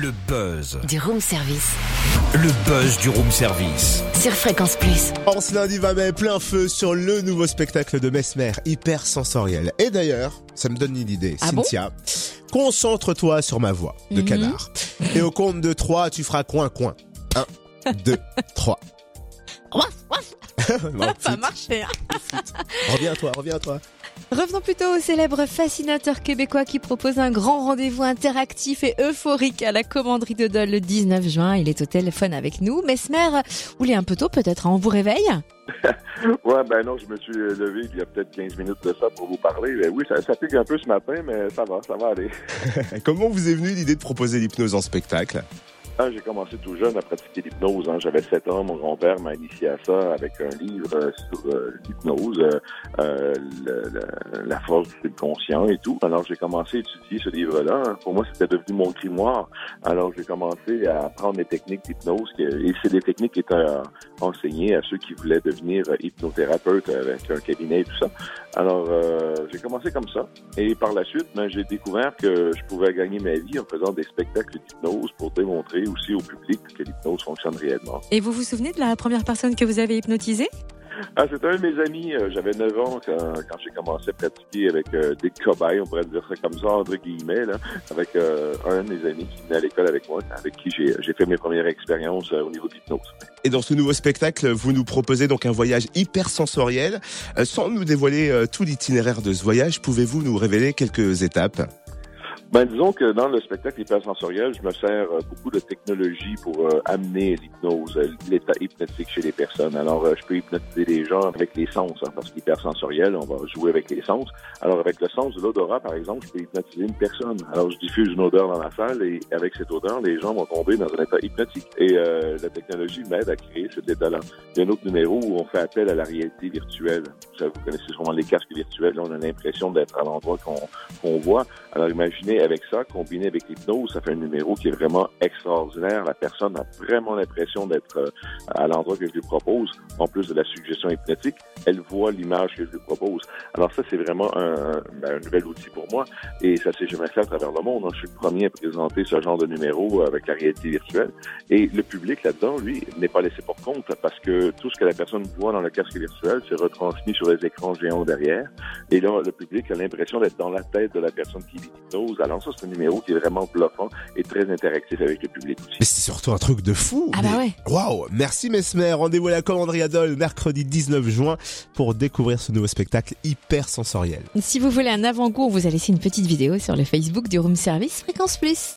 Le buzz. Du room service. Le buzz du room service. Sur Fréquence Plus. En ce lundi 20 mai, plein feu sur le nouveau spectacle de Mesmer, hyper sensoriel. Et d'ailleurs, ça me donne une idée, Ah bon Cynthia. Concentre-toi sur ma voix de Mhm. canard. Et au compte de 3, tu feras coin coin. 1, 2, 3. Non, Ça a marché. hein. Reviens à toi, reviens à toi. Revenons plutôt au célèbre fascinateur québécois qui propose un grand rendez-vous interactif et euphorique à la commanderie de Dole le 19 juin. Il est au téléphone avec nous. Mesmer, vous l'est un peu tôt peut-être, hein, on vous réveille? Ouais, ben non, je me suis euh, levé il y a peut-être 15 minutes de ça pour vous parler. Ben oui, ça, ça pique un peu ce matin, mais ça va, ça va aller. Comment vous est venue l'idée de proposer l'hypnose en spectacle? Ah, j'ai commencé tout jeune à pratiquer l'hypnose. Hein. J'avais 7 ans, mon grand-père m'a initié à ça avec un livre euh, sur euh, l'hypnose, euh, euh, la force du subconscient et tout. Alors j'ai commencé à étudier ce livre-là. Pour moi, c'était devenu mon grimoire. Alors j'ai commencé à apprendre les techniques d'hypnose et c'est des techniques qui étaient euh, enseignées à ceux qui voulaient devenir hypnothérapeutes avec un cabinet et tout ça. Alors euh, j'ai commencé comme ça et par la suite, ben, j'ai découvert que je pouvais gagner ma vie en faisant des spectacles d'hypnose pour démontrer aussi au public que l'hypnose fonctionne réellement. Et vous vous souvenez de la première personne que vous avez hypnotisée? Ah, c'était un de mes amis. euh, J'avais 9 ans quand, quand j'ai commencé à pratiquer avec euh, des cobayes, on pourrait dire ça comme ça, entre guillemets, là, avec euh, un de mes amis qui venait à l'école avec moi, avec qui j'ai fait mes premières expériences euh, au niveau de l'hypnose. Et dans ce nouveau spectacle, vous nous proposez donc un voyage hyper sensoriel. Euh, sans nous dévoiler euh, tout l'itinéraire de ce voyage, pouvez-vous nous révéler quelques étapes? Ben, disons que dans le spectacle hypersensoriel, je me sers euh, beaucoup de technologie pour euh, amener l'hypnose, euh, l'état hypnotique chez les personnes. Alors, je peux hypnotiser les gens avec les sens, hein, parce qu'hypersensoriel, on va jouer avec les sens. Alors, avec le sens de l'odorat, par exemple, je peux hypnotiser une personne. Alors, je diffuse une odeur dans la salle et avec cette odeur, les gens vont tomber dans un état hypnotique. Et euh, la technologie m'aide à créer cet état-là. Il y a un autre numéro où on fait appel à la réalité virtuelle. Vous connaissez sûrement les casques virtuels. Là, on a l'impression d'être à l'endroit qu'on qu'on voit. Alors imaginez avec ça, combiné avec l'hypnose, ça fait un numéro qui est vraiment extraordinaire. La personne a vraiment l'impression d'être euh, à l'endroit que je lui propose. En plus de la suggestion hypnotique, elle voit l'image que je lui propose. Alors ça, c'est vraiment un, ben, un nouvel outil pour moi. Et ça s'est jamais fait à travers le monde. hein. Je suis le premier à présenter ce genre de numéro avec la réalité virtuelle. Et le public là-dedans, lui, n'est pas laissé pour compte parce que tout ce que la personne voit dans le casque virtuel, c'est retransmis sur les écrans géants derrière. Et là, le public a l'impression d'être dans la tête de la personne qui l'hypnose. Alors ça, c'est un numéro qui est vraiment bluffant et très interactif avec le public aussi. Mais c'est surtout un truc de fou Ah bah ouais. Waouh Merci Mesmer, rendez-vous à la commanderie Adol mercredi 19 juin pour découvrir ce nouveau spectacle hyper sensoriel. Si vous voulez un avant-goût, on vous a laissé une petite vidéo sur le Facebook du room service Fréquence Plus.